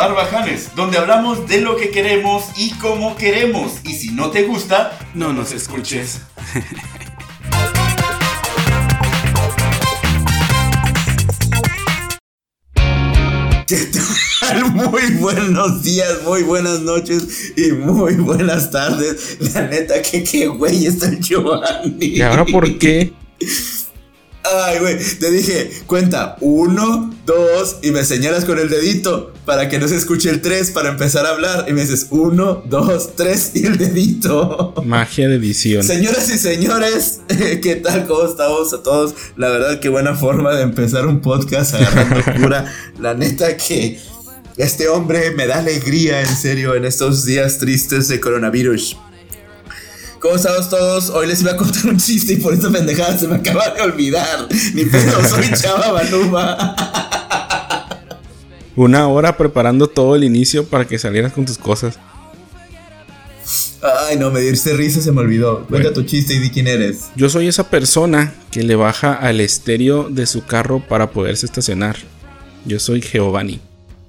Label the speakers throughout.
Speaker 1: Barbajanes, donde hablamos de lo que queremos y cómo queremos. Y si no te gusta,
Speaker 2: no nos escuches.
Speaker 1: ¿Qué tal? Muy buenos días, muy buenas noches y muy buenas tardes. La neta, que qué güey está el Giovanni.
Speaker 2: ¿Y ahora por qué?
Speaker 1: Ay, güey, te dije, cuenta, uno, dos, y me señalas con el dedito para que no se escuche el tres para empezar a hablar. Y me dices, uno, dos, tres, y el dedito.
Speaker 2: Magia de edición.
Speaker 1: Señoras y señores, ¿qué tal? ¿Cómo estamos a todos? La verdad, qué buena forma de empezar un podcast agarrando cura. La neta que este hombre me da alegría, en serio, en estos días tristes de coronavirus. ¿Cómo estamos todos? Hoy les iba a contar un chiste y por esta pendejada se me acaba de olvidar. Ni pedo, soy Chava Baluma.
Speaker 2: Una hora preparando todo el inicio para que salieras con tus cosas.
Speaker 1: Ay, no, me diste risa, se me olvidó. Cuenta tu chiste y di quién eres.
Speaker 2: Yo soy esa persona que le baja al estéreo de su carro para poderse estacionar. Yo soy Giovanni.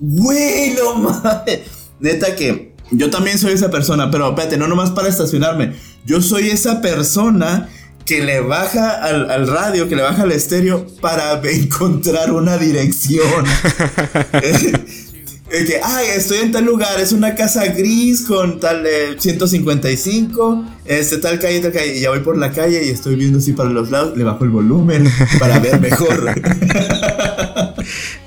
Speaker 1: Güey, no mames. Neta que yo también soy esa persona, pero espérate, no nomás para estacionarme. Yo soy esa persona que le baja al, radio, que le baja al estéreo para encontrar una dirección. Eh, que, ay, estoy en tal lugar, es una casa gris con tal 155, este, tal calle, tal calle, y ya voy por la calle y estoy viendo así para los lados, le bajo el volumen para ver mejor.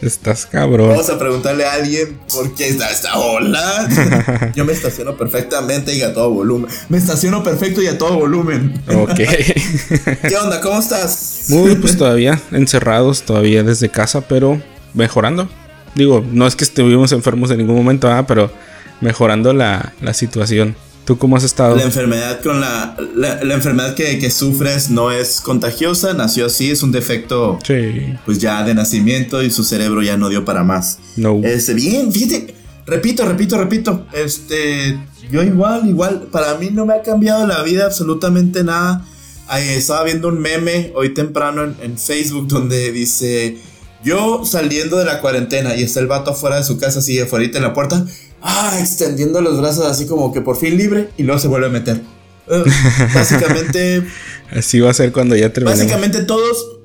Speaker 2: Estás cabrón.
Speaker 1: Vamos a preguntarle a alguien por qué está esta ola. Yo me estaciono perfectamente y a todo volumen. Me estaciono perfecto y a todo volumen.
Speaker 2: Ok.
Speaker 1: ¿Qué onda? ¿Cómo estás?
Speaker 2: Muy, pues todavía encerrados, todavía desde casa, pero mejorando. Digo, no es que estuvimos enfermos en ningún momento, pero mejorando la, la situación. ¿Tú cómo has estado?
Speaker 1: La enfermedad con la, la, enfermedad que, que, sufres no es contagiosa, nació así, es un defecto
Speaker 2: sí.
Speaker 1: pues ya de nacimiento y su cerebro ya no dio para más.
Speaker 2: No.
Speaker 1: Este, bien, fíjate, repito, repito, repito, este, yo igual, igual, para mí no me ha cambiado la vida absolutamente nada. Ahí estaba viendo un meme hoy temprano en, en Facebook donde dice, yo saliendo de la cuarentena y está el vato afuera de su casa, así afuera en la puerta, ah, extendiendo los brazos así como que por fin libre y luego se vuelve a meter. Uh, básicamente.
Speaker 2: así va a ser cuando ya terminemos.
Speaker 1: Básicamente todos.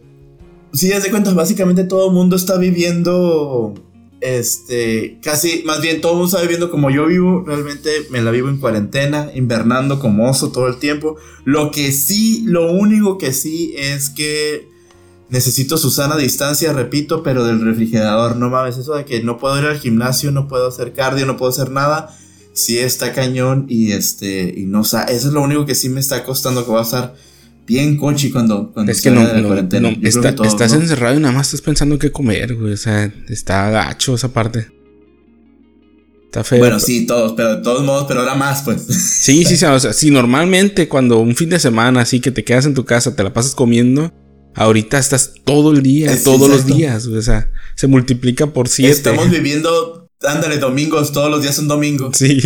Speaker 1: Si ya de cuenta, básicamente todo el mundo está viviendo. Este. Casi. Más bien, todo el mundo está viviendo como yo vivo. Realmente me la vivo en cuarentena, invernando como oso todo el tiempo. Lo que sí, lo único que sí es que necesito Susana a distancia, repito, pero del refrigerador. No mames, eso de que no puedo ir al gimnasio, no puedo hacer cardio, no puedo hacer nada. Sí está cañón y este, y no, o sea, eso es lo único que sí me está costando que va a estar bien cochi cuando, cuando
Speaker 2: es que no, de la cuarentena. estás encerrado y nada más estás pensando qué comer, güey. O sea, está gacho esa parte. Está feo.
Speaker 1: Bueno, sí, todos, pero de todos modos, pero ahora más, pues.
Speaker 2: Sí, sí, sí. O sea, si normalmente cuando un fin de semana así que te quedas en tu casa, te la pasas comiendo, Ahorita estás todo el día, todos los días. O sea, se multiplica por siete.
Speaker 1: Estamos viviendo, ándale, domingos, todos los días son domingos.
Speaker 2: Sí.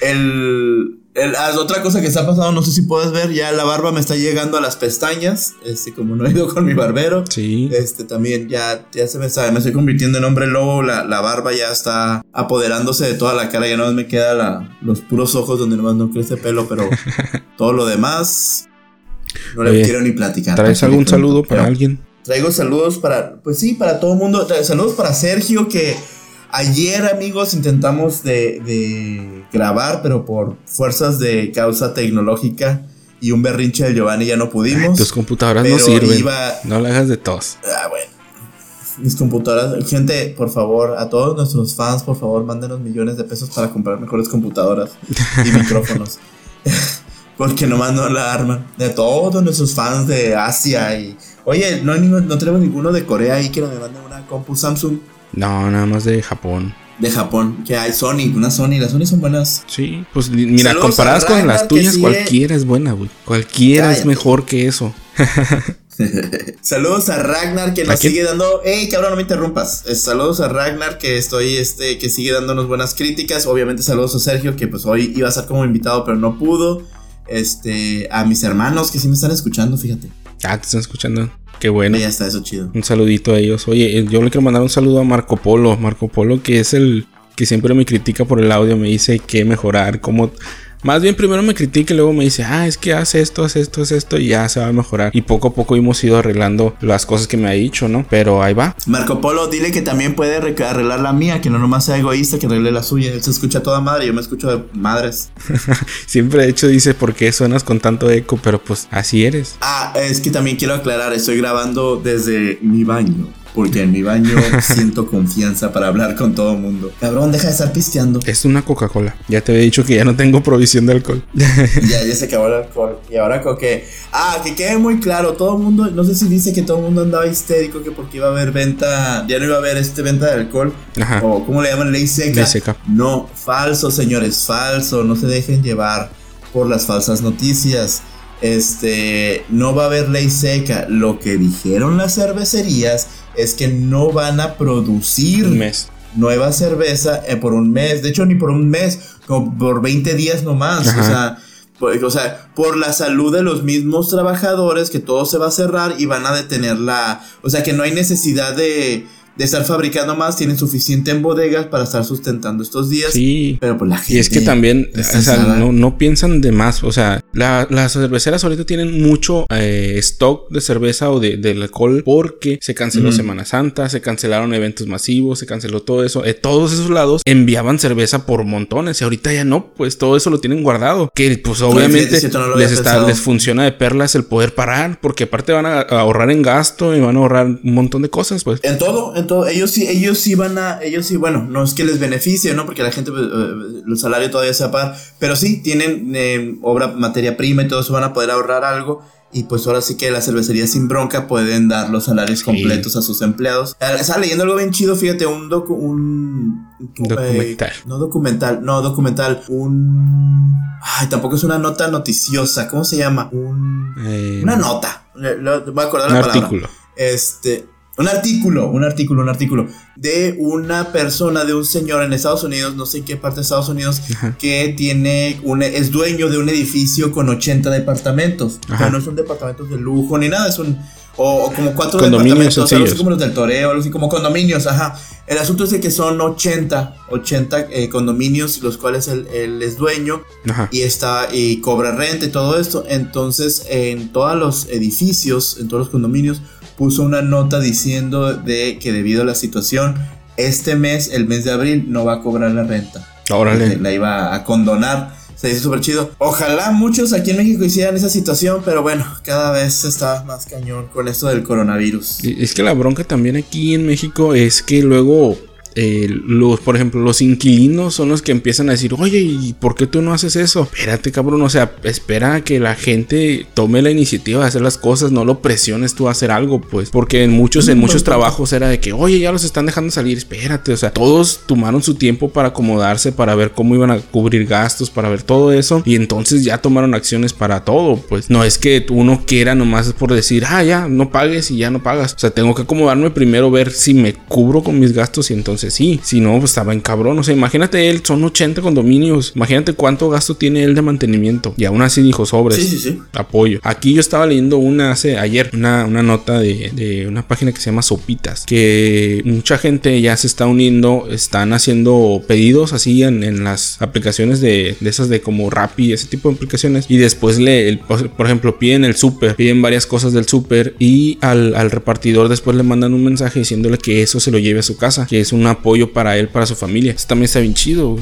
Speaker 1: El, el, ah, otra cosa que está pasando, no sé si puedes ver, ya la barba me está llegando a las pestañas. Este, como no he ido con mi barbero.
Speaker 2: Sí.
Speaker 1: Este, también ya, ya se me sabe, me estoy convirtiendo en hombre lobo. La, la barba ya está apoderándose de toda la cara. Ya no me queda la, los puros ojos donde nomás no crece pelo, pero todo lo demás no le quiero ni platicar.
Speaker 2: ¿Traes algún saludo para alguien?
Speaker 1: Traigo saludos para, pues sí, para todo el mundo. Saludos para Sergio, que ayer, amigos, intentamos de, grabar, pero por fuerzas de causa tecnológica y un berrinche de Giovanni ya no pudimos.
Speaker 2: tus computadoras no sirven. No le hagas de tos.
Speaker 1: Ah, bueno. Mis computadoras, gente, por favor, a todos nuestros fans, por favor, mándenos millones de pesos para comprar mejores computadoras y micrófonos. Porque nomás no la arman. De todos nuestros fans de Asia y. Oye, no, no tenemos ninguno de Corea ahí que nos manden una compu Samsung.
Speaker 2: No, nada más de Japón.
Speaker 1: De Japón, que hay Sony, una Sony, las Sony son buenas.
Speaker 2: Sí, pues mira, comparadas con las tuyas, cualquiera es buena, güey. Cualquiera es mejor que eso.
Speaker 1: saludos a Ragnar que nos sigue dando. ¡Ey, cabrón, no me interrumpas! Eh, saludos a Ragnar que estoy, este, que sigue dándonos buenas críticas. Obviamente, saludos a Sergio, que pues hoy iba a ser como invitado, pero no pudo. Este, a mis hermanos que sí me están escuchando, fíjate.
Speaker 2: Ah, te están escuchando. Qué bueno.
Speaker 1: Ya está, eso chido.
Speaker 2: Un saludito a ellos. Oye, eh, yo le quiero mandar un saludo a Marco Polo. Marco Polo, que es el que siempre me critica por el audio, me dice qué mejorar, cómo más bien primero me critica y luego me dice, ah, es que hace esto, hace esto, hace esto y ya se va a mejorar. Y poco a poco hemos ido arreglando las cosas que me ha dicho, ¿no? Pero ahí va.
Speaker 1: Marco Polo, dile que también puede arreglar la mía, que no nomás sea egoísta, que arregle la suya. Él se escucha toda madre, yo me escucho de madres.
Speaker 2: Siempre de hecho dice, ¿por qué suenas con tanto eco? Pero pues así eres.
Speaker 1: Ah, es que también quiero aclarar, estoy grabando desde mi baño porque en mi baño siento confianza para hablar con todo el mundo. Cabrón, deja de estar pisteando.
Speaker 2: Es una Coca-Cola. Ya te había dicho que ya no tengo provisión de alcohol.
Speaker 1: ya, ya se acabó el alcohol. Y ahora que. Ah, que quede muy claro. Todo el mundo, no sé si dice que todo el mundo andaba histérico que porque iba a haber venta, ya no iba a haber este venta de alcohol. Ajá. O ¿cómo le llaman? Ley seca. Ley seca. No, falso, señores, falso. No se dejen llevar por las falsas noticias este, no va a haber ley seca. Lo que dijeron las cervecerías es que no van a producir nueva cerveza eh, por un mes. De hecho, ni por un mes, como por 20 días nomás. O sea, por, o sea, por la salud de los mismos trabajadores, que todo se va a cerrar y van a detener la. O sea, que no hay necesidad de de estar fabricando más, tienen suficiente en bodegas para estar sustentando estos días.
Speaker 2: Sí. Pero pues la gente. Y es que también, o sea, no, piensan de más. O sea, las cerveceras ahorita tienen mucho eh, stock de cerveza o de, alcohol porque se canceló Semana Santa, se cancelaron eventos masivos, se canceló todo eso. De todos esos lados enviaban cerveza por montones y ahorita ya no, pues todo eso lo tienen guardado. Que pues obviamente les, está, les funciona de perlas el poder parar porque aparte van a ahorrar en gasto y van a ahorrar un montón de cosas, pues.
Speaker 1: En todo, en ellos sí, ellos sí van a, ellos sí, bueno, no es que les beneficie, ¿no? Porque la gente, pues, eh, el salario todavía se va pero sí tienen eh, obra, materia prima y todo eso van a poder ahorrar algo. Y pues ahora sí que las cervecerías sin bronca pueden dar los salarios completos a sus empleados. Ah, estaba leyendo algo bien chido, fíjate, un docu un
Speaker 2: documental.
Speaker 1: no documental, no documental, un ay, tampoco es una nota noticiosa, ¿cómo se llama? Un eh, una nota. voy a acordar la palabra. Artículo. Este, un artículo, un artículo, un artículo de una persona, de un señor en Estados Unidos, no sé en qué parte de Estados Unidos, que tiene un, es dueño de un edificio con 80 departamentos. Pero no son departamentos de lujo ni nada, es un o, como cuatro departamentos, algo así como los del Toreo, algo así como condominios, ajá. El asunto es de que son 80, 80 eh, condominios, los cuales él, es dueño y está y cobra renta y todo esto. Entonces, en todos los edificios, en todos los condominios, puso una nota diciendo de que debido a la situación, este mes, el mes de abril, no va a cobrar la renta.
Speaker 2: Órale.
Speaker 1: La iba a condonar. Se dice súper chido. Ojalá muchos aquí en México hicieran esa situación, pero bueno, cada vez está más cañón con esto del coronavirus.
Speaker 2: Es que la bronca también aquí en México es que luego eh, los, por ejemplo, los inquilinos son los que empiezan a decir, oye, ¿y por qué tú no haces eso? Espérate, cabrón, o sea, espera a que la gente tome la iniciativa de hacer las cosas, no lo presiones tú a hacer algo, pues, porque en muchos, en muchos trabajos era de que, oye, ya los están dejando salir, espérate, o sea, todos tomaron su tiempo para acomodarse, para ver cómo iban a cubrir gastos, para ver todo eso, y entonces ya tomaron acciones para todo, pues, no es que uno quiera nomás por decir, ah, ya, no pagues y ya no pagas, o sea, tengo que acomodarme primero, ver si me cubro con mis gastos y entonces sí. Si no, pues estaba en cabrón. O sea, imagínate él, son 80 condominios. Imagínate cuánto gasto tiene él de mantenimiento. Y aún así dijo sobres.
Speaker 1: Sí, sí, sí.
Speaker 2: Apoyo. Aquí yo estaba leyendo una hace ayer, una, una nota de, una página que se llama Sopitas. Que mucha gente ya se está uniendo, están haciendo pedidos así en, las aplicaciones de, esas de como Rappi, ese tipo de aplicaciones. Y después le, por ejemplo, piden el súper, piden varias cosas del súper. Y al, al repartidor después le mandan un mensaje diciéndole que eso se lo lleve a su casa. Que es una apoyo para él, para su familia. Eso también está bien chido,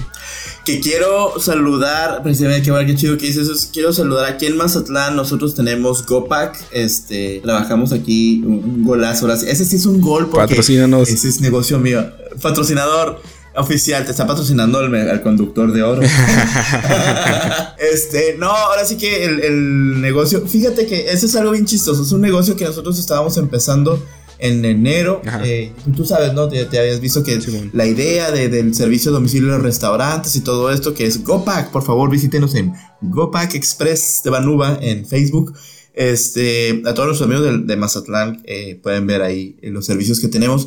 Speaker 1: Que quiero saludar, precisamente, que chido que dices eso. Quiero saludar aquí en Mazatlán. Nosotros tenemos GoPack. Este, trabajamos aquí un, golazo. Ese sí es un gol.
Speaker 2: Porque Patrocínanos.
Speaker 1: Ese es negocio mío. Patrocinador oficial, te está patrocinando el, conductor de oro. este, no, ahora sí que el, el, negocio, fíjate que ese es algo bien chistoso, es un negocio que nosotros estábamos empezando en enero. Eh, tú sabes, ¿no? Te, habías visto que la idea del servicio de domicilio de restaurantes y todo esto, que es GoPack, por favor visítenos en GoPack Express de Banuba en Facebook. Este, a todos los amigos de, Mazatlán eh, pueden ver ahí los servicios que tenemos.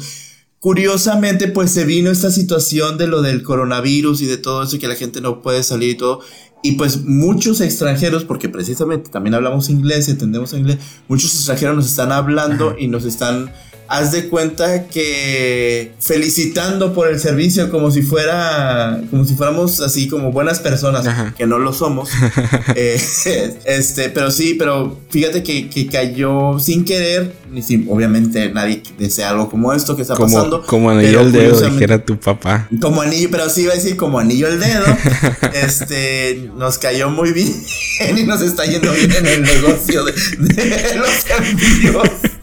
Speaker 1: Curiosamente, pues se vino esta situación de lo del coronavirus y de todo eso, que la gente no puede salir y todo. Y pues muchos extranjeros, porque precisamente también hablamos inglés y entendemos inglés, muchos extranjeros nos están hablando y nos están haz de cuenta que felicitando por el servicio como si fuera, como si fuéramos así como buenas personas, que no lo somos. Eh, este, pero sí, pero fíjate que, cayó sin querer, ni sin, obviamente nadie desea algo como esto que está pasando.
Speaker 2: Como anillo al dedo, dijera tu papá.
Speaker 1: Como anillo, pero sí iba a decir como anillo al dedo. este, nos cayó muy bien y nos está yendo bien en el negocio de, de los envíos.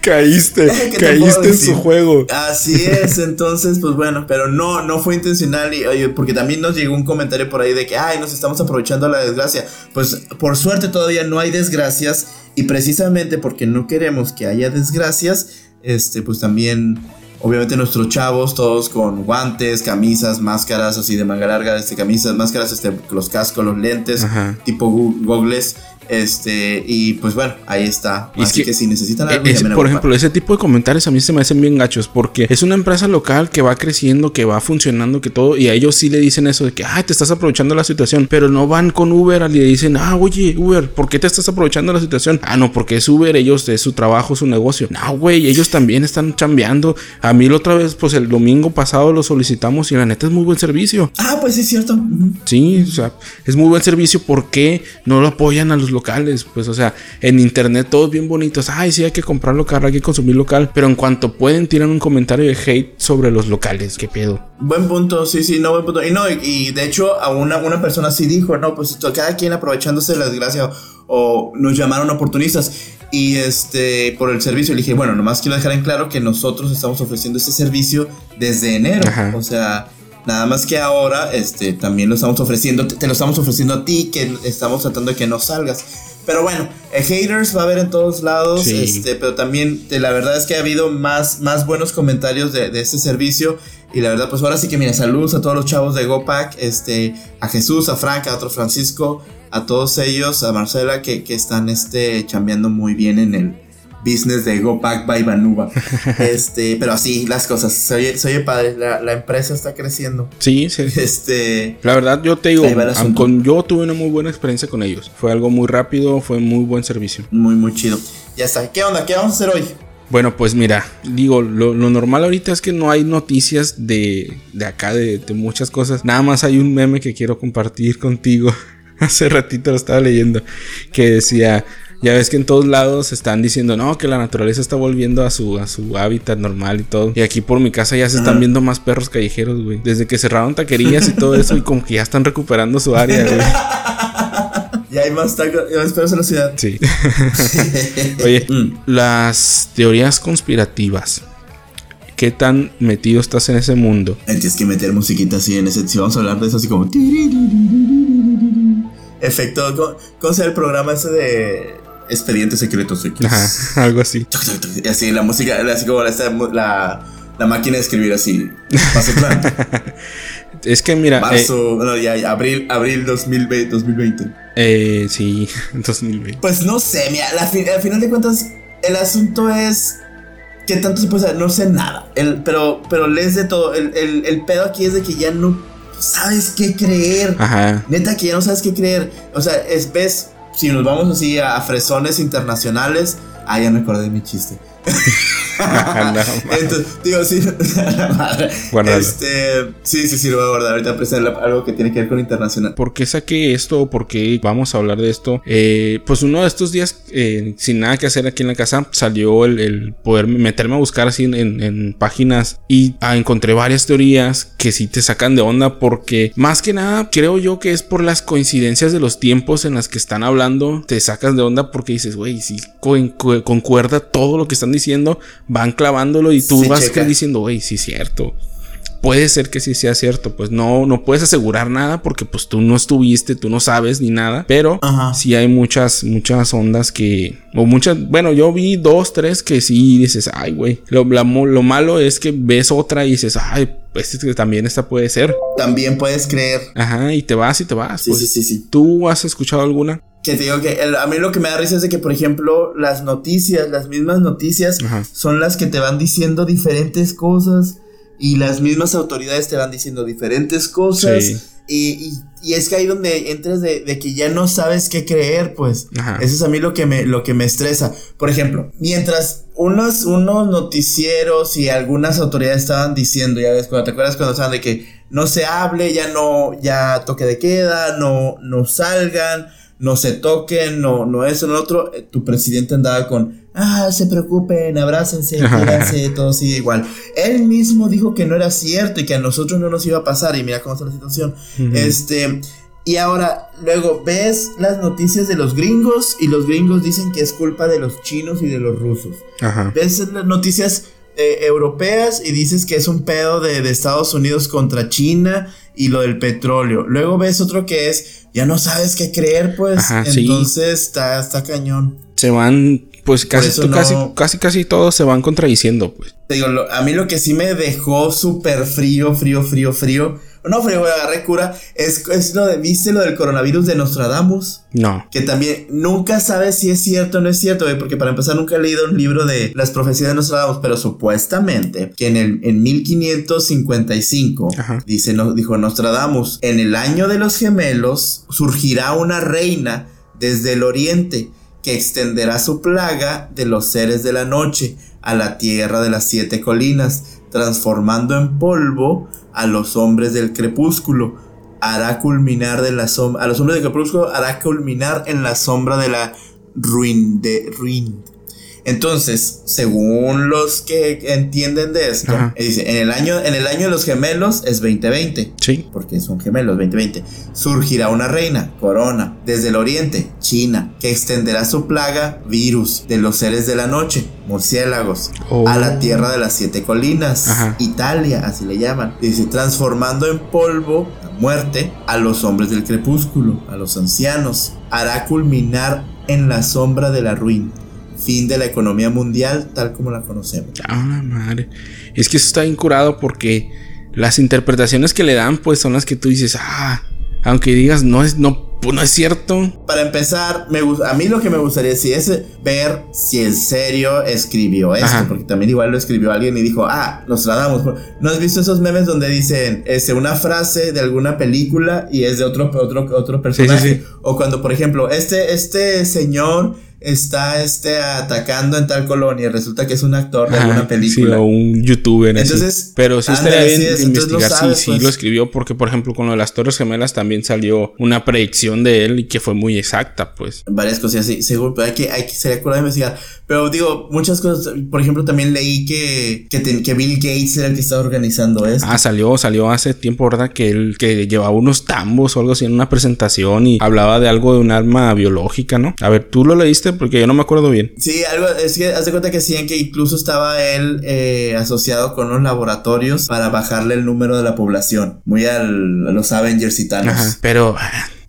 Speaker 2: Caíste, caíste en su juego.
Speaker 1: Así es, entonces, pues bueno, pero no, no fue intencional y porque también nos llegó un comentario por ahí de que, ay, nos estamos aprovechando la desgracia. Pues por suerte todavía no hay desgracias y precisamente porque no queremos que haya desgracias, este, pues también obviamente nuestros chavos, todos con guantes, camisas, máscaras así de manga larga, este, camisas, máscaras, este, los cascos, los lentes, tipo goggles, este, y pues bueno, ahí está. Así que, si necesitan algo,
Speaker 2: Por ejemplo, ese tipo de comentarios a mí se me hacen bien gachos porque es una empresa local que va creciendo, que va funcionando, que todo, y a ellos sí le dicen eso de que, ay, te estás aprovechando la situación, pero no van con Uber y le dicen, ah, oye, Uber, ¿por qué te estás aprovechando la situación? Ah, no, porque es Uber, ellos, es su trabajo, su negocio. No, güey, ellos también están chambeando. A mí la otra vez, pues el domingo pasado lo solicitamos y la neta es muy buen servicio.
Speaker 1: Ah, pues sí, es cierto.
Speaker 2: Sí, o sea, es muy buen servicio. ¿Por qué no lo apoyan a los locales, pues, o sea, en internet todos bien bonitos, ay, sí, hay que comprar local, hay que consumir local, pero en cuanto pueden tiran un comentario de hate sobre los locales, qué pedo.
Speaker 1: Buen punto, sí, sí, no, buen punto. Y no, y, de hecho, a una, una persona sí dijo, no, pues cada quien aprovechándose de la desgracia o nos llamaron oportunistas y este por el servicio le dije bueno nomás quiero dejar en claro que nosotros estamos ofreciendo ese servicio desde enero o sea Nada más que ahora este, también lo estamos ofreciendo, te, lo estamos ofreciendo a ti, que estamos tratando de que no salgas. Pero bueno, eh, haters va a haber en todos lados, este, pero también la verdad es que ha habido más, más buenos comentarios de, de, este servicio. Y la verdad, pues ahora sí que mira, saludos a todos los chavos de GoPack, este, a Jesús, a Frank, a otro Francisco, a todos ellos, a Marcela, que, que están este, chambeando muy bien en el, business de Go Back by Vanuba. este, pero así las cosas. Soy, soy padre. La, empresa está creciendo.
Speaker 2: Sí, sí.
Speaker 1: Este.
Speaker 2: La verdad, yo te digo, con, yo tuve una muy buena experiencia con ellos. Fue algo muy rápido, fue muy buen servicio.
Speaker 1: Muy, muy chido. Ya está. ¿Qué onda? ¿Qué vamos a hacer hoy?
Speaker 2: Bueno, pues mira, digo, lo, normal ahorita es que no hay noticias de, de acá, de, de, muchas cosas. Nada más hay un meme que quiero compartir contigo. Hace ratito lo estaba leyendo. Que decía, ya ves que en todos lados están diciendo, no, que la naturaleza está volviendo a su, a su hábitat normal y todo. Y aquí por mi casa ya se están viendo más perros callejeros, güey. Desde que cerraron taquerías y todo eso, y como que ya están recuperando su área, güey.
Speaker 1: Ya hay más, perros en la ciudad.
Speaker 2: Sí. Oye, mm. las teorías conspirativas. ¿Qué tan metido estás en ese mundo?
Speaker 1: Tienes que meter musiquita así en ese. Si vamos a hablar de eso, así como. Efecto. ¿Cómo, se llama el programa ese de Expedientes Secretos X.
Speaker 2: Ajá, algo así.
Speaker 1: Y así la música, así como la, la, máquina de escribir así. Paso plan.
Speaker 2: es que mira.
Speaker 1: Marzo, eh, ya, abril, abril 2020. 2020.
Speaker 2: Eh, sí, 2020.
Speaker 1: Pues no sé, mira, al final de cuentas, el asunto es. ¿Qué tanto se puede saber? No sé nada. El, pero, pero lees de todo. El, el, el pedo aquí es de que ya no sabes qué creer. Ajá. Neta que ya no sabes qué creer. O sea, es, ves si nos vamos así a, fresones internacionales, ah, ya me acordé de mi chiste. Entonces, digo, sí, este, sí, sí, sí, lo voy a guardar. Ahorita prestar algo que tiene que ver con internacional.
Speaker 2: ¿Por qué saqué esto? ¿Por qué vamos a hablar de esto? Eh, pues uno de estos días, eh, sin nada que hacer aquí en la casa, salió el, poder meterme a buscar así en, páginas y ah, encontré varias teorías que sí te sacan de onda porque más que nada creo yo que es por las coincidencias de los tiempos en las que están hablando, te sacas de onda porque dices, güey, si concuerda todo lo que están diciendo, van clavándolo y tú vas diciendo, güey, sí es cierto. Puede ser que sí sea cierto, pues no, no puedes asegurar nada porque pues tú no estuviste, tú no sabes ni nada, pero sí hay muchas, muchas ondas que, o muchas, bueno, yo vi dos, tres que sí dices, ay, güey, lo, lo malo es que ves otra y dices, ay, pues también esta puede ser.
Speaker 1: También puedes creer.
Speaker 2: Ajá, y te vas y te vas.
Speaker 1: Sí,
Speaker 2: pues.
Speaker 1: sí, sí, sí.
Speaker 2: ¿Tú has escuchado alguna?
Speaker 1: Que te digo que a mí lo que me da risa es de que, por ejemplo, las noticias, las mismas noticias, son las que te van diciendo diferentes cosas y las mismas autoridades te van diciendo diferentes cosas. Y, y, es que ahí donde entras de, de, que ya no sabes qué creer, pues. Eso es a mí lo que me, lo que me estresa. Por ejemplo, mientras unos, unos noticieros y algunas autoridades estaban diciendo, ya ves, cuando te acuerdas cuando estaban de que no se hable, ya no, ya toque de queda, no, no salgan, no se toquen, no, no eso, no otro, eh, tu presidente andaba con, ah, se preocupen, abrácense, quédense, todo sigue igual. Él mismo dijo que no era cierto y que a nosotros no nos iba a pasar y mira cómo está la situación. Este, y ahora, luego ves las noticias de los gringos y los gringos dicen que es culpa de los chinos y de los rusos. Ves las noticias eh, europeas y dices que es un pedo de, de Estados Unidos contra China y lo del petróleo. Luego ves otro que es, ya no sabes qué creer, pues. entonces está, está cañón.
Speaker 2: Se van, pues casi, casi, casi, casi todos se van contradiciendo, pues.
Speaker 1: Te digo, a mí lo que sí me dejó súper frío, frío, frío, frío no, fue agarré cura. Es, es, lo de, ¿viste lo del coronavirus de Nostradamus?
Speaker 2: No.
Speaker 1: Que también nunca sabes si es cierto o no es cierto, porque para empezar nunca he leído un libro de las profecías de Nostradamus, pero supuestamente que en el en 1555 dice no, dijo Nostradamus, en el año de los gemelos surgirá una reina desde el oriente que extenderá su plaga de los seres de la noche a la tierra de las siete colinas, transformando en polvo a los hombres del crepúsculo. Hará culminar de la sombra. A los hombres del crepúsculo hará culminar en la sombra de la ruin. De ruin. Entonces, según los que entienden de esto, dice, en el año en el año de los gemelos es 2020.
Speaker 2: Sí.
Speaker 1: Porque son gemelos 2020. Surgirá una reina, corona, desde el oriente, China, que extenderá su plaga, virus, de los seres de la noche, murciélagos, a la oh. tierra de las siete colinas, Italia, así le llaman. Dice, transformando en polvo muerte a los hombres del crepúsculo, a los ancianos. Hará culminar en la sombra de la ruina fin de la economía mundial tal como la conocemos.
Speaker 2: Ah, madre. Es que eso está incurado porque las interpretaciones que le dan, pues son las que tú dices, ah, aunque digas no es, no, pues, no es cierto.
Speaker 1: Para empezar, me, a mí lo que me gustaría sí es ver si en serio escribió esto, porque también igual lo escribió alguien y dijo, ah, nos tratamos. ¿No has visto esos memes donde dicen este, una frase de alguna película y es de otro, otro, otro personaje? O cuando, por ejemplo, este, este señor está este atacando en tal colonia. Resulta que es un actor de alguna película.
Speaker 2: Sí, o un youtuber. Entonces, pero sí estaría bien investigar si sí, sí, lo escribió, porque por ejemplo con lo de las Torres Gemelas también salió una predicción de él y que fue muy exacta, pues.
Speaker 1: Varias cosas así, seguro, pero hay que, hay que sería de investigar. Pero digo, muchas cosas, por ejemplo, también leí que, que, Bill Gates era el que estaba organizando esto.
Speaker 2: Ah, salió, salió hace tiempo, ¿verdad? Que él que llevaba unos tambos o algo así en una presentación y hablaba de algo de un arma biológica, ¿no? A ver, ¿tú lo leíste? Porque yo no me acuerdo bien.
Speaker 1: Sí, algo, es que haz de cuenta que decían que incluso estaba él eh, asociado con unos laboratorios para bajarle el número de la población. Muy al, a los Avengers y tal. Ajá,
Speaker 2: pero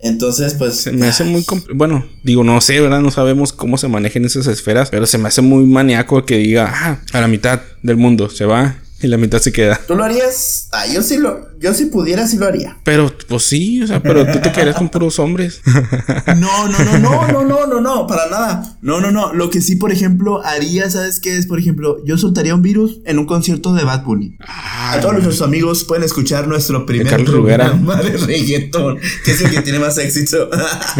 Speaker 1: entonces, pues.
Speaker 2: Se me hace muy. Bueno, digo, no sé, ¿verdad? No sabemos cómo se manejan esas esferas, pero se me hace muy maníaco que diga, ah, a la mitad del mundo se va y la mitad se queda.
Speaker 1: ¿Tú lo harías? Ah, yo sí lo, yo si pudiera sí lo haría.
Speaker 2: Pero, pues sí, o sea, pero tú te quedarías con puros hombres.
Speaker 1: No, no, no, no, no, no, no, no, para nada. No, no, no. Lo que sí, por ejemplo, haría, ¿sabes qué es? Por ejemplo, yo soltaría un virus en un concierto de Bad Bunny. a todos nuestros amigos pueden escuchar nuestro primer programa de reggaetón, que es el que tiene más éxito.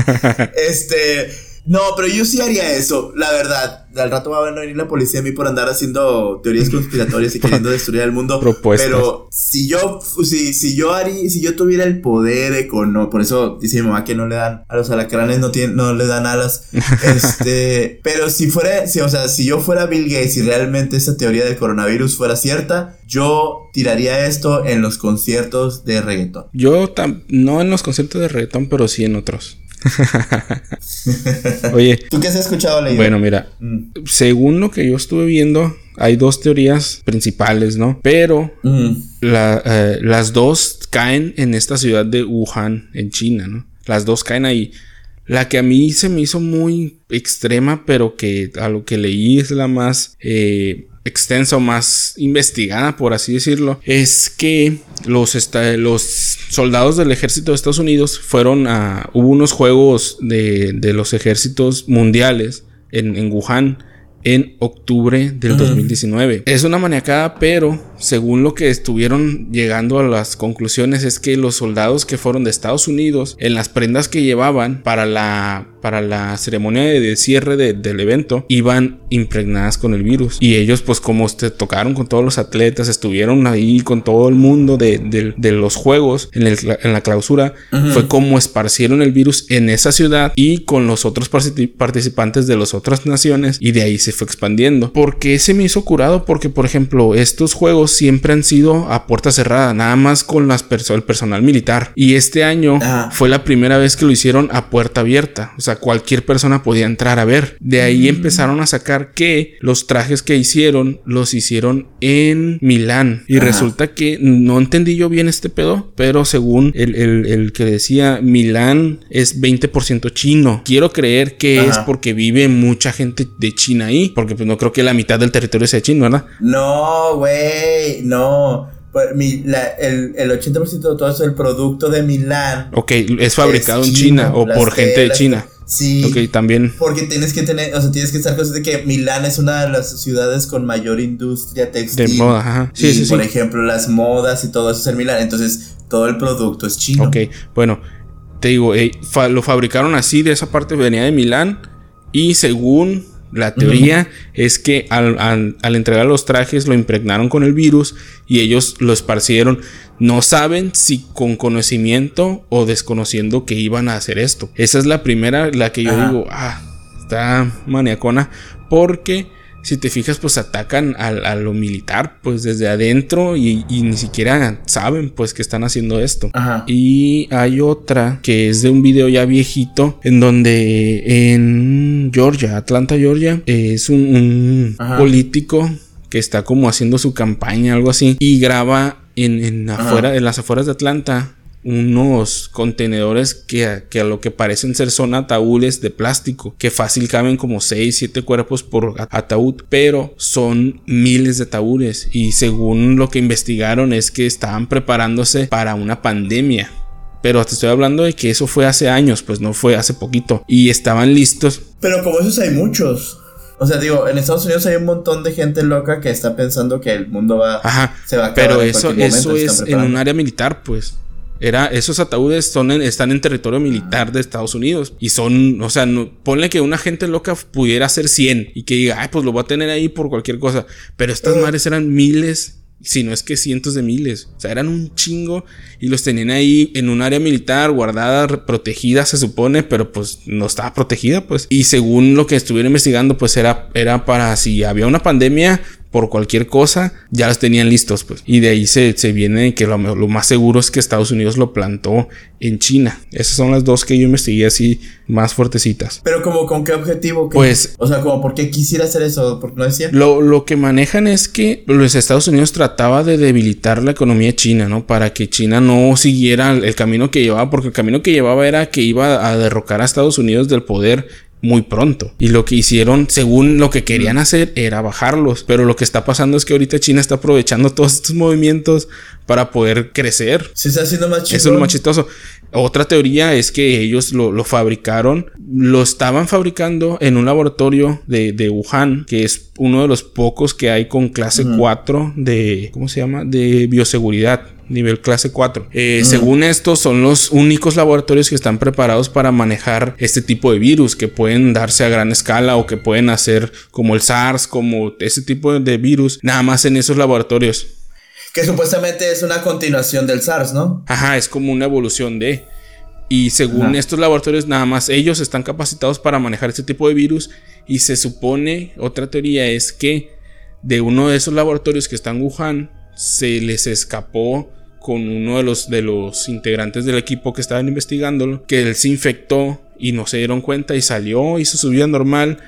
Speaker 1: este. No, pero yo sí haría eso, la verdad. Al rato va a venir la policía a mí por andar haciendo teorías conspiratorias y queriendo destruir el mundo. Pero si yo, si, si yo haría, si yo tuviera el poder económico, por eso dice mi mamá que no le dan a los alacranes, no tienen, no le dan alas. este, pero si fuera, si, o sea, si yo fuera Bill Gates y realmente esa teoría del coronavirus fuera cierta, yo tiraría esto en los conciertos de reggaetón.
Speaker 2: Yo no en los conciertos de reggaetón, pero sí en otros. Oye.
Speaker 1: ¿Tú qué has escuchado?
Speaker 2: Bueno, mira. Mm. Según lo que yo estuve viendo, hay dos teorías principales, ¿no? Pero mm. eh, las dos caen en esta ciudad de Wuhan, en China, ¿no? Las dos caen ahí. La que a mí se me hizo muy extrema, pero que a lo que leí es la más eh, extensa o más investigada, por así decirlo, es que los, los soldados del ejército de Estados Unidos fueron a... Hubo unos juegos de, de los ejércitos mundiales en, en Wuhan en octubre del 2019. Es una maniacada, pero según lo que estuvieron llegando a las conclusiones es que los soldados que fueron de Estados Unidos en las prendas que llevaban para la para la ceremonia de cierre del evento iban impregnadas con el virus. Y ellos pues como usted tocaron con todos los atletas estuvieron ahí con todo el mundo de, los juegos en, en, la clausura fue como esparcieron el virus en esa ciudad y con los otros participantes de las otras naciones y de ahí se fue expandiendo. Porque se me hizo curado porque por ejemplo estos juegos siempre han sido a puerta cerrada, nada más con las el personal militar. Y este año fue la primera vez que lo hicieron a puerta abierta. O sea, cualquier persona podía entrar a ver. De ahí mm. empezaron a sacar que los trajes que hicieron los hicieron en Milán. Y resulta que no entendí yo bien este pedo, pero según el, que decía Milán es 20% chino. Quiero creer que es porque vive mucha gente de China ahí, porque pues no creo que la mitad del territorio sea chino, ¿verdad?
Speaker 1: No, güey no. Pues, el, el 80% de todo eso, el producto de Milán.
Speaker 2: Ok, es fabricado en China o por gente de China.
Speaker 1: Sí.
Speaker 2: Ok, también.
Speaker 1: Porque tienes que tener, o sea, tienes que estar consciente de que Milán es una de las ciudades con mayor industria textil.
Speaker 2: De moda, ajá.
Speaker 1: Sí, sí, Por ejemplo, las modas y todo eso es en Milán. Entonces, todo el producto es chino.
Speaker 2: Ok, bueno, te digo, eh, lo fabricaron así, de esa parte venía de Milán. Y según la teoría es que al, entregar los trajes lo impregnaron con el virus y ellos lo esparcieron. No saben si con conocimiento o desconociendo que iban a hacer esto. Esa es la primera, la que yo digo, ah, está maniacona. Porque si te fijas, pues atacan a, lo militar, pues desde adentro y, ni siquiera saben, pues que están haciendo esto. Y hay otra que es de un video ya viejito, en donde en Georgia, Atlanta, Georgia, es un, político que está como haciendo su campaña, algo así, y graba en, afuera, en las afueras de Atlanta unos contenedores que a, que a, lo que parecen ser son ataúdes de plástico que fácil caben como 6, 7 cuerpos por ataúd pero son miles de ataúdes y según lo que investigaron es que estaban preparándose para una pandemia pero te estoy hablando de que eso fue hace años, pues no fue hace poquito. Y estaban listos.
Speaker 1: Pero como esos hay muchos. O sea, digo, en Estados Unidos hay un montón de gente loca que está pensando que el mundo va,
Speaker 2: se va a acabar. Pero eso, eso es en un área militar, pues. Era, esos ataúdes son están en territorio militar de Estados Unidos. Y son, o sea, no, ponle que una gente loca pudiera ser 100 y que diga, ay, pues lo voy a tener ahí por cualquier cosa. Pero estas madres eran miles si no es que cientos de miles. O sea, eran un chingo y los tenían ahí en un área militar guardada, protegida, se supone, pero pues no estaba protegida, pues. Y según lo que estuvieron investigando, pues era, era para si había una pandemia, por cualquier cosa, ya los tenían listos, pues. Y de ahí se, se viene que lo, lo, más seguro es que Estados Unidos lo plantó en China. Esas son las dos que yo investigué así más fuertecitas.
Speaker 1: Pero como con qué objetivo?
Speaker 2: Pues...
Speaker 1: O sea, como por qué quisiera hacer eso, porque no decía.
Speaker 2: Lo, lo que manejan es que los Estados Unidos trataba de debilitar la economía china, ¿no? Para que China no siguiera el camino que llevaba, porque el camino que llevaba era que iba a derrocar a Estados Unidos del poder muy pronto. Y lo que hicieron, según lo que querían hacer, era bajarlos. Pero lo que está pasando es que ahorita China está aprovechando todos estos movimientos para poder crecer.
Speaker 1: Se está haciendo más
Speaker 2: chistoso. Eso es lo más chistoso. Otra teoría es que ellos lo, fabricaron, lo estaban fabricando en un laboratorio de, de, Wuhan, que es uno de los pocos que hay con clase 4 de, ¿cómo se llama? De bioseguridad nivel clase 4. Eh, según esto, son los únicos laboratorios que están preparados para manejar este tipo de virus que pueden darse a gran escala o que pueden hacer como el SARS, como ese tipo de virus, nada más en esos laboratorios.
Speaker 1: Que supuestamente es una continuación del SARS, ¿no?
Speaker 2: Ajá, es como una evolución de... Y según estos laboratorios, nada más ellos están capacitados para manejar este tipo de virus. Y se supone, otra teoría es que de uno de esos laboratorios que está en Wuhan, se les escapó con uno de los, de los integrantes del equipo que estaban investigándolo, que él se infectó y no se dieron cuenta y salió, hizo su vida normal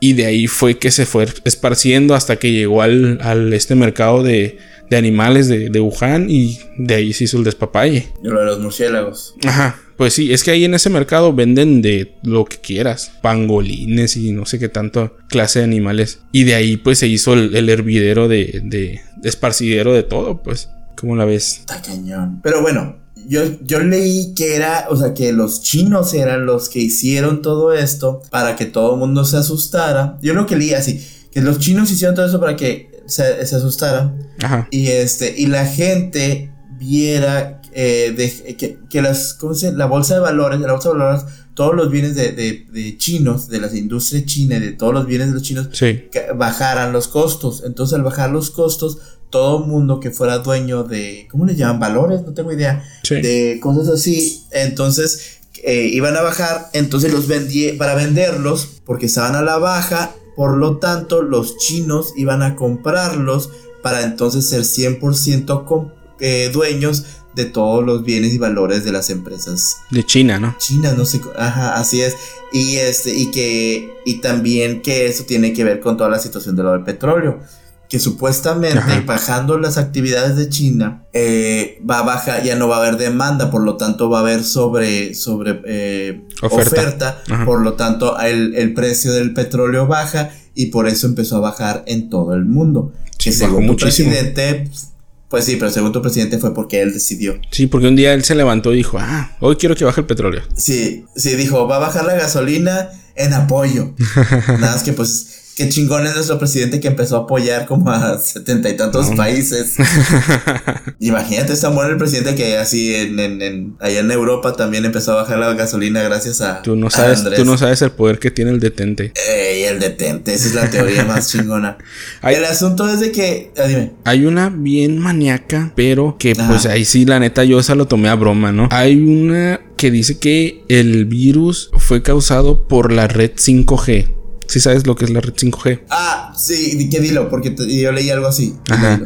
Speaker 2: y de ahí fue que se fue esparciendo hasta que llegó al, al este mercado de, de animales de, de, Wuhan y de ahí se hizo el despapalle.
Speaker 1: Y lo de los murciélagos.
Speaker 2: Ajá. Pues sí, es que ahí en ese mercado venden de lo que quieras, pangolines y no sé qué tanto clase de animales. Y de ahí pues se hizo el, hervidero de, de, de esparcidero de todo, pues. ¿Cómo la ves?
Speaker 1: Está cañón. Pero bueno, yo, yo leí que era, o sea, que los chinos eran los que hicieron todo esto para que todo el mundo se asustara. Yo lo que leí así, que los chinos hicieron todo eso para que se, se asustaran
Speaker 2: Ajá.
Speaker 1: y este y la gente viera eh, de- que, que las ¿cómo se la bolsa de valores la bolsa de valores todos los bienes de, de, de chinos de la industria china y de todos los bienes de los chinos
Speaker 2: Sí.
Speaker 1: que bajaran los costos entonces al bajar los costos todo mundo que fuera dueño de cómo le llaman valores no tengo idea
Speaker 2: Sí.
Speaker 1: de cosas así. Entonces eh, iban a bajar, entonces los vendí para venderlos porque estaban a la baja. Por lo tanto, los chinos iban a comprarlos para entonces ser 100% com- eh, dueños de todos los bienes y valores de las empresas
Speaker 2: De China, ¿no?
Speaker 1: chinas, no sé, ajá, así es. Y este y que y también que eso tiene que ver con toda la situación de lo del petróleo, que supuestamente
Speaker 2: Ajá.
Speaker 1: bajando las actividades de China eh, va a bajar, ya no va a haber demanda, por lo tanto va a haber sobre sobre eh,
Speaker 2: Oferta.
Speaker 1: por lo tanto el, el precio del petróleo baja y por eso empezó a bajar en todo el mundo.
Speaker 2: Sí,
Speaker 1: según tu presidente, pues sí, pero según tu presidente fue porque él decidió.
Speaker 2: Sí, porque un día él se levantó y dijo, ah, hoy quiero que baje el petróleo.
Speaker 1: Sí, sí, dijo, va a bajar la gasolina en apoyo. Nada más que pues, qué chingón es nuestro presidente que empezó a apoyar como a setenta y tantos
Speaker 2: No.
Speaker 1: países. Imagínate, es tan bueno el presidente que así en, en, en- allá en Europa también empezó a bajar la gasolina gracias a,
Speaker 2: Tú no sabes, tú no sabes el poder que tiene el detente.
Speaker 1: Ey, el detente, esa es la teoría más chingona.
Speaker 2: Ay.
Speaker 1: El asunto es de que, ah, dime,
Speaker 2: Hay una bien maníaca, pero que
Speaker 1: Ajá.
Speaker 2: pues ahí sí, la neta, yo esa lo tomé a broma, ¿no? Hay una que dice que el virus fue causado por la red 5G. ¿Sí sabes lo que es la red 5G?
Speaker 1: ah, sí, que dilo, porque te- yo leí algo así.
Speaker 2: Ajá.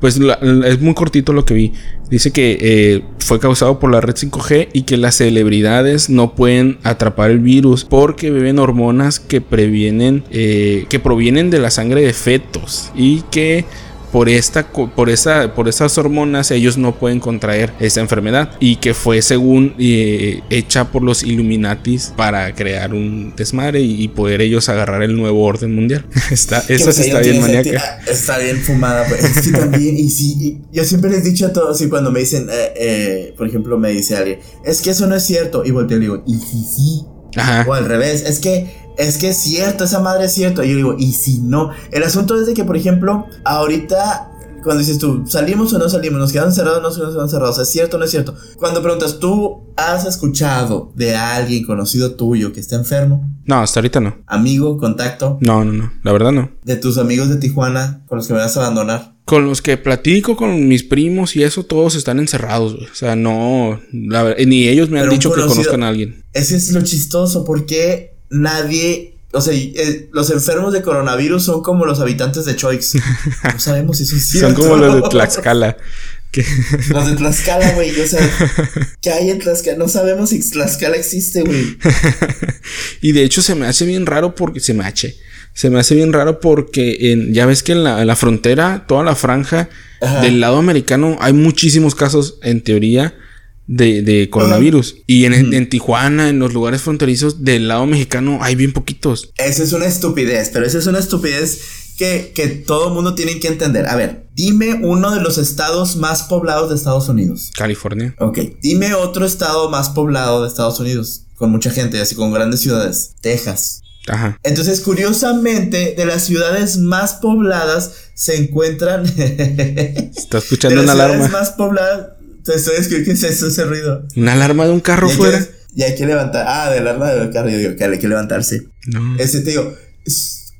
Speaker 2: Pues la- la- es muy cortito lo que vi. Dice que eh, fue causado por la red 5G y que las celebridades no pueden atrapar el virus porque beben hormonas que previenen, eh, que provienen de la sangre de fetos y que por esta, por esa, por esas hormonas ellos no pueden contraer esta enfermedad y que fue según eh, hecha por los Illuminatis para crear un desmadre y, y poder ellos agarrar el nuevo orden mundial. está, esa sí está bien maníaca.
Speaker 1: Ah, Está bien fumada, pues. Es que también, y sí, yo siempre les he dicho a todos, y cuando me dicen, eh, eh, por ejemplo, me dice alguien, es que eso no es cierto, y volteo y digo, y sí,
Speaker 2: Ajá.
Speaker 1: o al revés, es que, es que es cierto, esa madre es cierto, y yo digo, y si no, el asunto es de que, por ejemplo, ahorita, cuando dices tú, salimos o no salimos, nos quedan cerrados o no nos quedan cerrados, es cierto o no es cierto, cuando preguntas, ¿tú has escuchado de alguien conocido tuyo que está enfermo?
Speaker 2: No, hasta ahorita no.
Speaker 1: Amigo, contacto,
Speaker 2: No, no, no. La verdad no.
Speaker 1: de tus amigos de Tijuana con los que me vas a abandonar.
Speaker 2: Con los que platico, con mis primos y eso, todos están encerrados, güey. O sea, no. la ni ellos me han
Speaker 1: Pero
Speaker 2: dicho que conozcan a alguien.
Speaker 1: Ese es lo chistoso, porque nadie, o sea, eh, los enfermos de coronavirus son como los habitantes de Choix. No sabemos si eso es
Speaker 2: Son como los de Tlaxcala. Que
Speaker 1: Los de Tlaxcala, güey. O sea, ¿qué hay en Tlaxcala? No sabemos si Tlaxcala existe, güey.
Speaker 2: y de hecho se me hace bien raro porque se me hace. Se me hace bien raro porque en, ya ves que en la, en la frontera, toda la franja
Speaker 1: Ajá.
Speaker 2: del lado americano, hay muchísimos casos, en teoría, de, de coronavirus. Y en, en Tijuana, en los lugares fronterizos del lado mexicano, hay bien poquitos.
Speaker 1: Esa es una estupidez, pero esa es una estupidez que, que todo mundo tiene que entender. A ver, dime uno de los estados más poblados de Estados Unidos.
Speaker 2: California.
Speaker 1: Ok, dime otro estado más poblado de Estados Unidos, con mucha gente, así con grandes ciudades. Texas.
Speaker 2: Ajá.
Speaker 1: Entonces, curiosamente, de las ciudades más pobladas se encuentran.
Speaker 2: Está
Speaker 1: de
Speaker 2: escuchando
Speaker 1: las
Speaker 2: una
Speaker 1: ciudades
Speaker 2: alarma.
Speaker 1: más pobladas. Te estoy. ¿Qué es eso, ese ruido?
Speaker 2: Una alarma de un carro
Speaker 1: Y hay,
Speaker 2: fuera.
Speaker 1: que, y hay que levantar. Ah, del arma del carro. Yo digo que hay que levantarse.
Speaker 2: No.
Speaker 1: Ese te digo.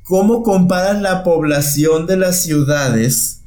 Speaker 1: ¿Cómo comparan la población de las ciudades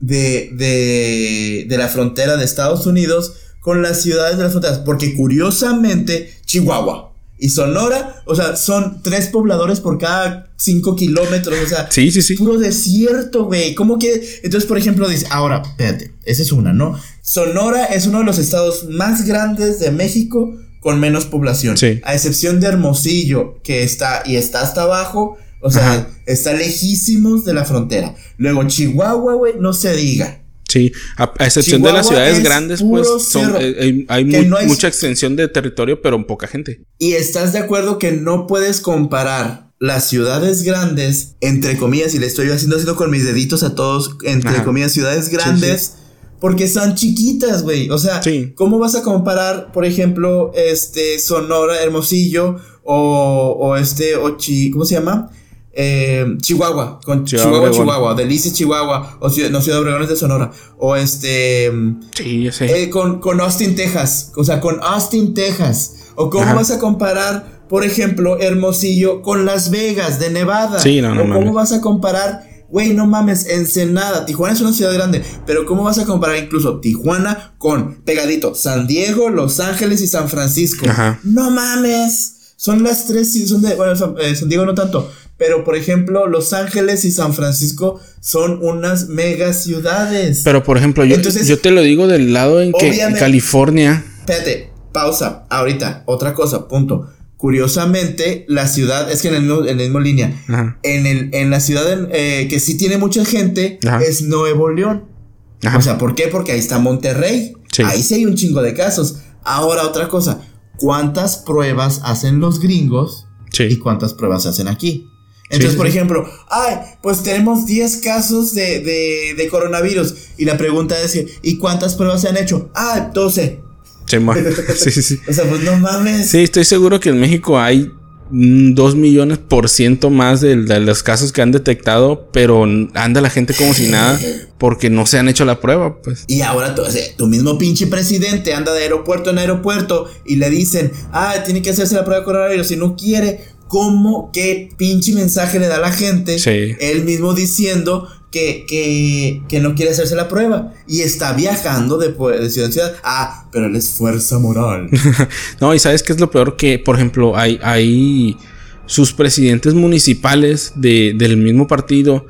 Speaker 1: de, de, de la frontera de Estados Unidos con las ciudades de las fronteras? Porque curiosamente, Chihuahua y Sonora, o sea, son tres pobladores por cada cinco kilómetros, o sea,
Speaker 2: Sí, sí, sí.
Speaker 1: puro desierto, güey. ¿Cómo que? Entonces, por ejemplo, dice, ahora, espérate, esa es una, ¿no? Sonora es uno de los estados más grandes de México con menos población.
Speaker 2: Sí.
Speaker 1: A excepción de Hermosillo, que está y está hasta abajo, o sea,
Speaker 2: Ajá.
Speaker 1: está lejísimos de la frontera. Luego Chihuahua, güey, no se diga.
Speaker 2: Sí, a, a excepción de las ciudades
Speaker 1: es
Speaker 2: grandes, pues son, eh, hay
Speaker 1: no hay-
Speaker 2: mucha extensión de territorio, pero poca gente.
Speaker 1: Y estás de acuerdo que no puedes comparar las ciudades grandes, entre comillas, y le estoy haciendo haciendo con mis deditos a todos, entre
Speaker 2: Ajá.
Speaker 1: comillas, ciudades grandes, porque son chiquitas, güey. O sea,
Speaker 2: Sí.
Speaker 1: ¿cómo vas a comparar, por ejemplo, este Sonora, Hermosillo, o, o este, o Chi- ¿cómo se llama? eh, Chihuahua, con Chihuahua, Chihuahua, Delicia, Chihuahua, o no Ciudad Obregón es de Sonora, o este,
Speaker 2: sí, ya sé.
Speaker 1: Eh, con, con, Austin, Texas, o sea, con Austin, Texas, o cómo vas a comparar, por ejemplo, Hermosillo con Las Vegas de Nevada,
Speaker 2: sí, no, no,
Speaker 1: o cómo vas a comparar Güey, no mames, Ensenada. Tijuana es una ciudad grande. Pero ¿cómo vas a comparar incluso Tijuana con pegadito San Diego, Los Ángeles y San Francisco?
Speaker 2: Ajá.
Speaker 1: No mames. Son las tres, son de, bueno, eh, San, Diego no tanto. Pero, por ejemplo, Los Ángeles y San Francisco son unas mega ciudades.
Speaker 2: Pero, por ejemplo, yo, yo te lo digo del lado en que California.
Speaker 1: Espérate, pausa. Ahorita, otra cosa, punto. Curiosamente, la ciudad, es que en, el mismo, en la misma línea, en, el, en la ciudad eh, que sí tiene mucha gente es Nuevo León. O sea, ¿por qué? Porque ahí está Monterrey. Ahí sí hay un chingo de casos. Ahora, otra cosa, ¿cuántas pruebas hacen los gringos y cuántas pruebas hacen aquí? Entonces, por ejemplo, ay, pues tenemos 10 casos de, de, de, coronavirus. Y la pregunta es, ¿y cuántas pruebas se han hecho? Ah, 12.
Speaker 2: Sí, sí, sí.
Speaker 1: o sea, pues no mames.
Speaker 2: Sí, estoy seguro que en México hay 2 millones por ciento más de, los casos que han detectado, pero anda la gente como si nada porque no se han hecho la prueba, pues.
Speaker 1: Y ahora tu mismo pinche presidente anda de aeropuerto en aeropuerto y le dicen, ah, tiene que hacerse la prueba de coronavirus, si no quiere, ¿cómo, qué pinche mensaje le da a la gente?
Speaker 2: Sí.
Speaker 1: Él mismo diciendo que, que, no quiere hacerse la prueba y está viajando de, de ciudad en ciudad. Ah, pero él es fuerza moral.
Speaker 2: no, y sabes qué es lo peor que, por ejemplo, hay, hay sus presidentes municipales de, del mismo partido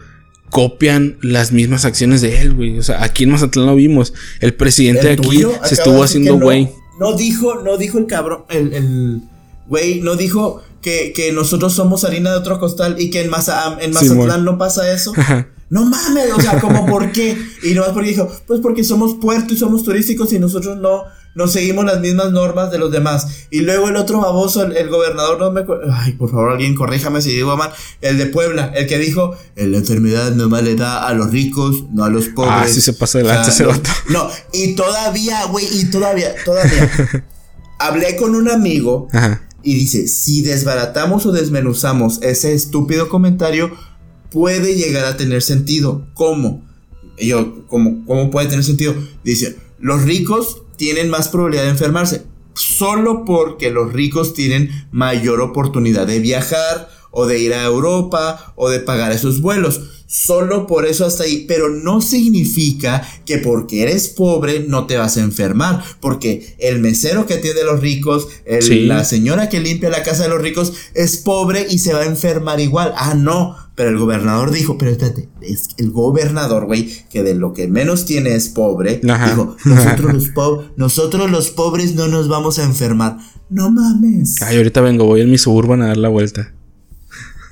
Speaker 2: copian las mismas acciones de él, güey. O sea, aquí en Mazatlán lo vimos. El presidente de aquí se estuvo haciendo güey.
Speaker 1: No, dijo, no dijo el cabrón, el, güey, no dijo que, que, nosotros somos harina de otro costal y que en, en Mazatlán no pasa eso. No mames, o sea, como por qué. Y no porque dijo, pues porque somos puerto y somos turísticos y nosotros no, no seguimos las mismas normas de los demás. Y luego el otro baboso, el, gobernador, no me. Ay, por favor, alguien corríjame si digo mal. El de Puebla, el que dijo, la enfermedad nomás le da a los ricos, no a los pobres. Ah,
Speaker 2: sí se pasa delante ese
Speaker 1: no, no, y todavía, güey, y todavía, todavía. hablé con un amigo y dice: si desbaratamos o desmenuzamos ese estúpido comentario puede llegar a tener sentido. ¿Cómo? Yo, ¿cómo, ¿cómo puede tener sentido? Dice, los ricos tienen más probabilidad de enfermarse. Solo porque los ricos tienen mayor oportunidad de viajar o de ir a Europa o de pagar esos vuelos. Solo por eso hasta ahí. Pero no significa que porque eres pobre no te vas a enfermar. Porque el mesero que atiende a los ricos, la señora que limpia la casa de los ricos es pobre y se va a enfermar igual. Ah, no. Pero el gobernador dijo, pero espérate, es el gobernador, güey, que de lo que menos tiene es pobre. Dijo, nosotros los, nosotros los pobres no nos vamos a enfermar. No mames.
Speaker 2: Ay, ahorita vengo, voy en mi suburban a dar la vuelta.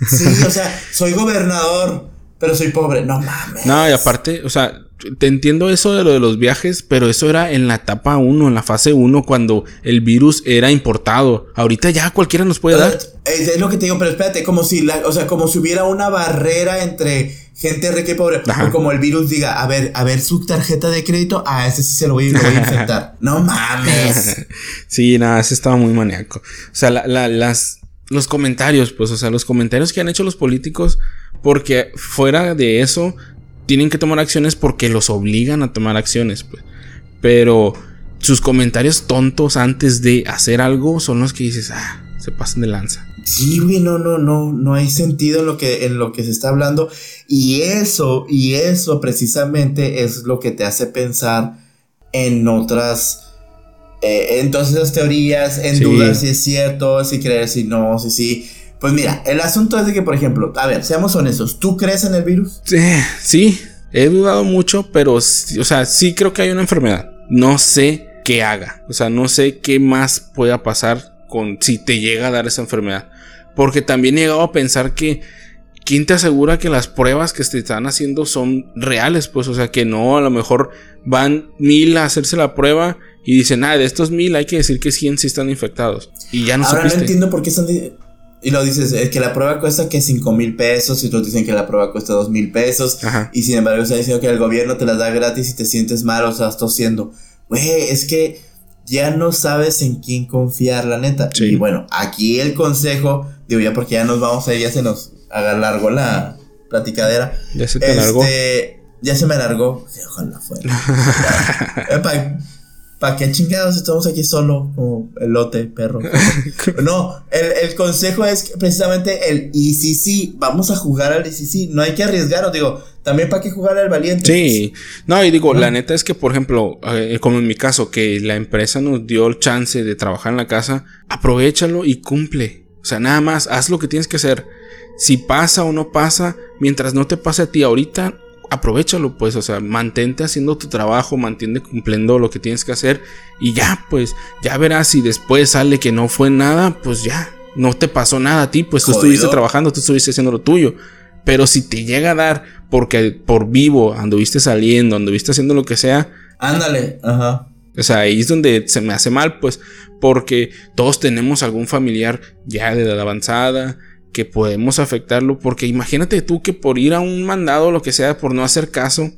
Speaker 1: Sí, o sea, soy gobernador, pero soy pobre. No mames.
Speaker 2: No, y aparte, o sea, te entiendo eso de lo de los viajes, pero eso era en la etapa 1, en la fase 1, cuando el virus era importado. Ahorita ya cualquiera nos puede dar.
Speaker 1: Es, lo que te digo, pero espérate, como si la, o sea, como si hubiera una barrera entre gente rica y pobre. O como el virus diga, a ver, a ver su tarjeta de crédito, a ese sí se lo voy, a infectar. no mames.
Speaker 2: sí, nada, ese estaba muy maníaco. O sea, las, los comentarios, pues, o sea, los comentarios que han hecho los políticos, porque fuera de eso, tienen que tomar acciones porque los obligan a tomar acciones, pues. Pero sus comentarios tontos antes de hacer algo son los que dices, ah, se pasan de lanza.
Speaker 1: Sí, güey, no, no, no, no hay sentido en lo que, en lo que se está hablando. Y eso, y eso precisamente es lo que te hace pensar en otras, eh, en todas esas teorías, en dudar si es cierto, si creer, si no, si sí. Pues mira, el asunto es de que, por ejemplo, a ver, seamos honestos, ¿tú crees en el virus?
Speaker 2: Sí, sí, he dudado mucho, pero, o sea, sí creo que hay una enfermedad. No sé qué haga, o sea, no sé qué más pueda pasar con si te llega a dar esa enfermedad. Porque también he llegado a pensar que ¿quién te asegura que las pruebas que te están haciendo son reales? Pues, o sea, que no, a lo mejor van mil a hacerse la prueba y dicen, ah, de estos mil hay que decir que 100 sí están infectados. Y ya no
Speaker 1: Ahora no entiendo por qué están y lo dices, es que la prueba cuesta que 5 mil pesos y otros dicen que la prueba cuesta 2 mil pesos. Y sin embargo está diciendo que el gobierno te las da gratis y te sientes mal o estás tosiendo. Güey, es que ya no sabes en quién confiar, la neta. Y bueno, aquí el consejo, digo ya porque ya nos vamos a ir, ya se nos alargó la platicadera.
Speaker 2: Ya se te alargó.
Speaker 1: Este, ya se me alargó. Ojalá fuera. ¿Para qué chingados estamos aquí solo como elote, perro? no, el, consejo es precisamente el ECC. Vamos a jugar al ECC. No hay que arriesgar, digo, también para qué jugar al valiente.
Speaker 2: Sí, no, y digo, la neta es que, por ejemplo, eh, como en mi caso, que la empresa nos dio el chance de trabajar en la casa, aprovechalo y cumple. O sea, nada más, haz lo que tienes que hacer. Si pasa o no pasa, mientras no te pase a ti ahorita, aprovechalo, pues, o sea, mantente haciendo tu trabajo, mantente cumpliendo lo que tienes que hacer y ya, pues, ya verás si después sale que no fue nada, pues ya, no te pasó nada a ti, pues tú estuviste trabajando, tú estuviste haciendo lo tuyo. Pero si te llega a dar porque por vivo anduviste saliendo, anduviste haciendo lo que sea.
Speaker 1: Ándale, ajá.
Speaker 2: O sea, ahí es donde se me hace mal, pues, porque todos tenemos algún familiar ya de edad avanzada, que podemos afectarlo, porque imagínate tú que por ir a un mandado o lo que sea, por no hacer caso,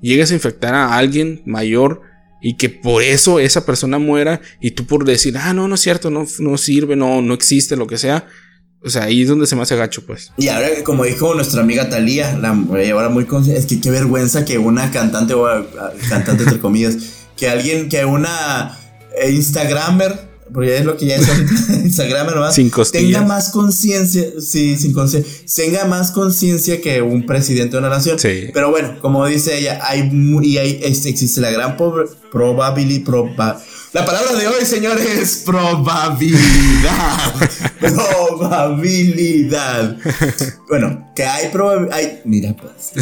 Speaker 2: llegues a infectar a alguien mayor y que por eso esa persona muera y tú por decir, ah, no, no es cierto, no, no sirve, no, no existe, lo que sea. O sea, ahí es donde se me hace gacho, pues.
Speaker 1: Y ahora, como dijo nuestra amiga Talía, la ahora muy es que qué vergüenza que una cantante, o cantante entre comillas, que alguien, que una eh, Instagramer porque es lo que ya es Instagram nomás, tenga más conciencia, sí, sin conciencia, tenga más conciencia que un presidente de una nación. Sí. Pero bueno, como dice ella, hay y hay, existe la gran probabilidad, proba, la palabra de hoy, señores, es probabilidad. probabilidad. Bueno, que hay probabilidad, mira pues,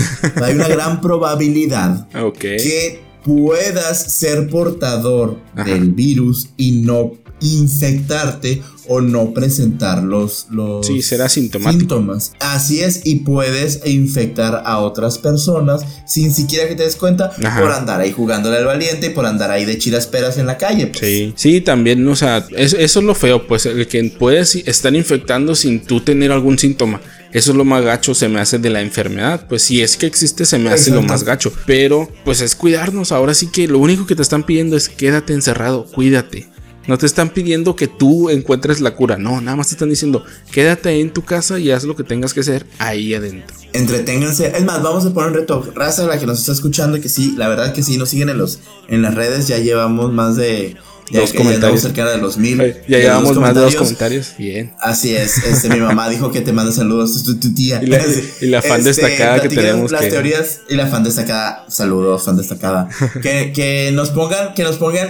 Speaker 1: hay una gran probabilidad que puedas ser portador del virus y no infectarte o no presentar los, los
Speaker 2: sí, será sintomático.
Speaker 1: síntomas. Así es, y puedes infectar a otras personas sin siquiera que te des cuenta por andar ahí jugándole al valiente y por andar ahí de chirasperas en la calle.
Speaker 2: Pues. Sí, sí, también, o sea, eso, es lo feo, pues el que puedes estar infectando sin tú tener algún síntoma. Eso es lo más gacho, se me hace de la enfermedad. Pues si es que existe, se me hace lo más gacho. Pero, pues es cuidarnos. Ahora sí que lo único que te están pidiendo es quédate encerrado, cuídate. No te están pidiendo que tú encuentres la cura, no, nada más te están diciendo, quédate en tu casa y haz lo que tengas que hacer ahí adentro.
Speaker 1: Entreténganse. Es más, vamos a poner un reto. Raza, la que nos está escuchando, que sí, la verdad que sí, nos siguen en, los, en las redes, ya llevamos más de... Ya,
Speaker 2: dos comentarios.
Speaker 1: cerca de los mil.
Speaker 2: Ya llevamos más de dos comentarios. Bien.
Speaker 1: Así es. Este, mi mamá dijo que te manda saludos. Tu, tu tía.
Speaker 2: Y la, y la fan este, destacada que tenemos.
Speaker 1: Las teorías y la fan destacada. Saludos, fan destacada. que, que nos pongan, que nos pongan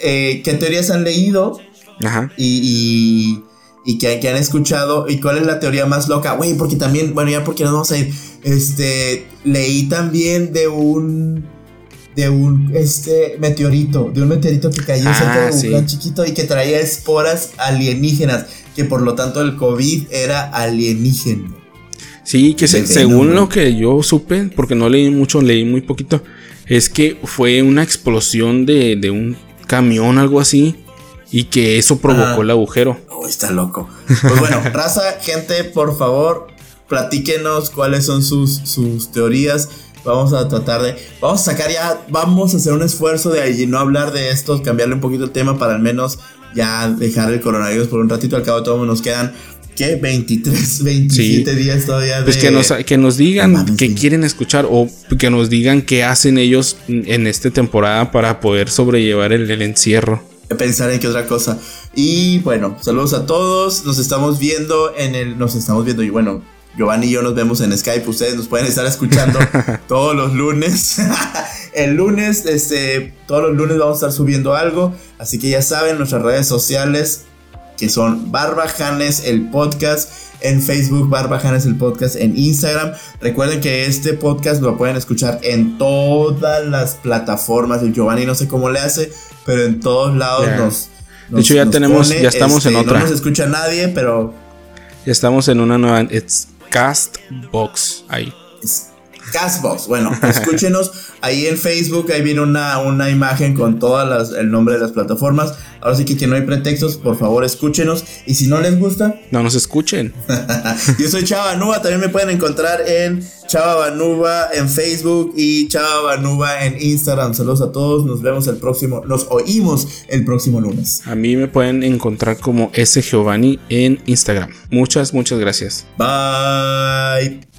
Speaker 1: eh, qué teorías han leído y, y, que, han escuchado y cuál es la teoría más loca. Güey, porque también, bueno, ya porque nos vamos a ir. Este, leí también de un de un este meteorito, de un meteorito que cayó cerca de ah, un gran chiquito y que traía esporas alienígenas, que por lo tanto el COVID era alienígeno.
Speaker 2: Sí, que según lo que yo supe, porque no leí mucho, leí muy poquito, es que fue una explosión de, de un camión, algo así, y que eso provocó el agujero.
Speaker 1: Oh, está loco. Pues bueno, raza, gente, por favor, platíquenos cuáles son sus, sus teorías. Vamos a tratar de. Vamos a sacar ya. Vamos a hacer un esfuerzo de no hablar de esto, cambiarle un poquito el tema para al menos ya dejar el coronavirus por un ratito. Al cabo de todo nos quedan ¿qué? 23, 27 días todavía
Speaker 2: pues de... Pues que nos, que nos digan qué quieren escuchar o que nos digan qué hacen ellos en esta temporada para poder sobrellevar el, encierro.
Speaker 1: Pensar en qué otra cosa. Y bueno, saludos a todos. Nos estamos viendo en el... Nos estamos viendo y bueno, Giovanni y yo nos vemos en Skype. Ustedes nos pueden estar escuchando todos los lunes. el lunes, este, todos los lunes vamos a estar subiendo algo. Así que ya saben, nuestras redes sociales que son Barbajanes el podcast en Facebook, Barbajanes el podcast en Instagram. Recuerden que este podcast lo pueden escuchar en todas las plataformas. El Giovanni no sé cómo le hace, pero en todos lados nos,
Speaker 2: De hecho, ya tenemos, ya estamos en este, otra.
Speaker 1: No nos escucha nadie, pero.
Speaker 2: Ya estamos en una nueva. It's Castbox ahí.
Speaker 1: Castbox. Bueno, escúchenos ahí en Facebook. Ahí viene una, una imagen con todas el nombre de las plataformas. Ahora sí que, que no hay pretextos. Por favor, escúchenos. Y si no les gusta,
Speaker 2: no nos escuchen.
Speaker 1: Yo soy Chava Banuba. También me pueden encontrar en Chava Banuba en Facebook y Chava Banuba en Instagram. Saludos a todos. Nos vemos el próximo. Nos oímos el próximo lunes.
Speaker 2: A mí me pueden encontrar como S Giovanni en Instagram. Muchas, muchas gracias.
Speaker 1: Bye.